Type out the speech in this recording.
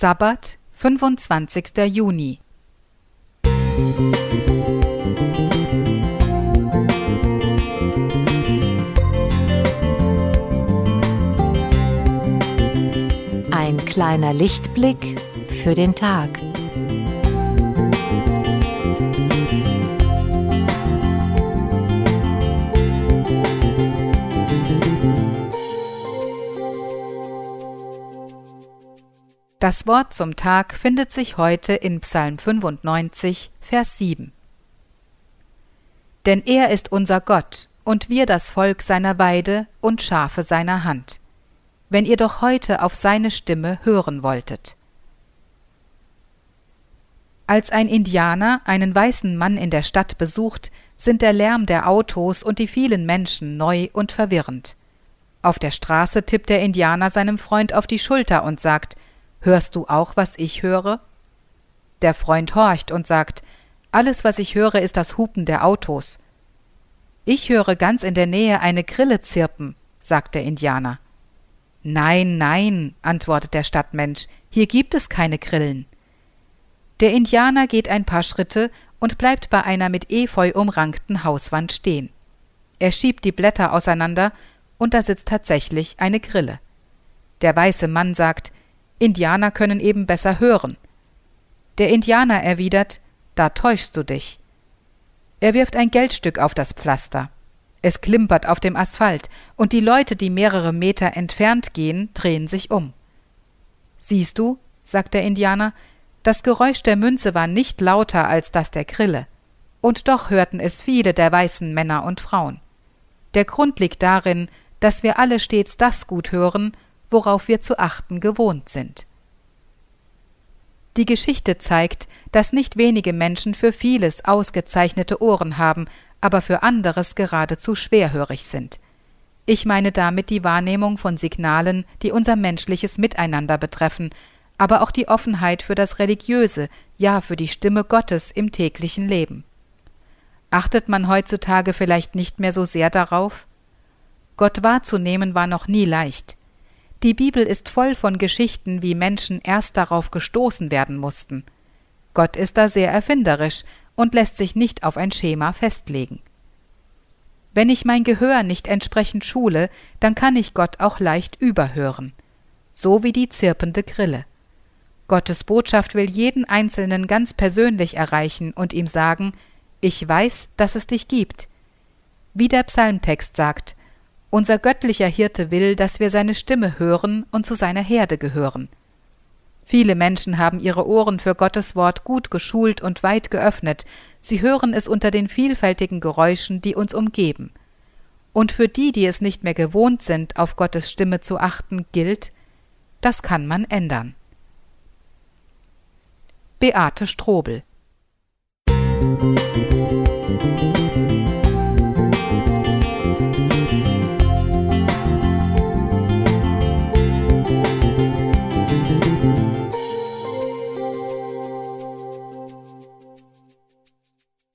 Sabbat, 25. Juni. Ein kleiner Lichtblick für den Tag. Das Wort zum Tag findet sich heute in Psalm 95, Vers 7. Denn er ist unser Gott und wir das Volk seiner Weide und Schafe seiner Hand. Wenn ihr doch heute auf seine Stimme hören wolltet. Als ein Indianer einen weißen Mann in der Stadt besucht, sind der Lärm der Autos und die vielen Menschen neu und verwirrend. Auf der Straße tippt der Indianer seinem Freund auf die Schulter und sagt, Hörst du auch, was ich höre? Der Freund horcht und sagt, alles, was ich höre, ist das Hupen der Autos. Ich höre ganz in der Nähe eine Grille zirpen, sagt der Indianer. Nein, nein, antwortet der Stadtmensch, hier gibt es keine Grillen. Der Indianer geht ein paar Schritte und bleibt bei einer mit Efeu umrankten Hauswand stehen. Er schiebt die Blätter auseinander, und da sitzt tatsächlich eine Grille. Der weiße Mann sagt, Indianer können eben besser hören. Der Indianer erwidert, da täuschst du dich. Er wirft ein Geldstück auf das Pflaster. Es klimpert auf dem Asphalt, und die Leute, die mehrere Meter entfernt gehen, drehen sich um. Siehst du, sagt der Indianer, das Geräusch der Münze war nicht lauter als das der Grille, und doch hörten es viele der weißen Männer und Frauen. Der Grund liegt darin, dass wir alle stets das gut hören, worauf wir zu achten gewohnt sind. Die Geschichte zeigt, dass nicht wenige Menschen für vieles ausgezeichnete Ohren haben, aber für anderes geradezu schwerhörig sind. Ich meine damit die Wahrnehmung von Signalen, die unser menschliches Miteinander betreffen, aber auch die Offenheit für das Religiöse, ja für die Stimme Gottes im täglichen Leben. Achtet man heutzutage vielleicht nicht mehr so sehr darauf? Gott wahrzunehmen war noch nie leicht. Die Bibel ist voll von Geschichten, wie Menschen erst darauf gestoßen werden mussten. Gott ist da sehr erfinderisch und lässt sich nicht auf ein Schema festlegen. Wenn ich mein Gehör nicht entsprechend schule, dann kann ich Gott auch leicht überhören. So wie die zirpende Grille. Gottes Botschaft will jeden Einzelnen ganz persönlich erreichen und ihm sagen, ich weiß, dass es dich gibt. Wie der Psalmtext sagt, unser göttlicher Hirte will, dass wir seine Stimme hören und zu seiner Herde gehören. Viele Menschen haben ihre Ohren für Gottes Wort gut geschult und weit geöffnet, sie hören es unter den vielfältigen Geräuschen, die uns umgeben. Und für die, die es nicht mehr gewohnt sind, auf Gottes Stimme zu achten, gilt, das kann man ändern. Beate Strobel Musik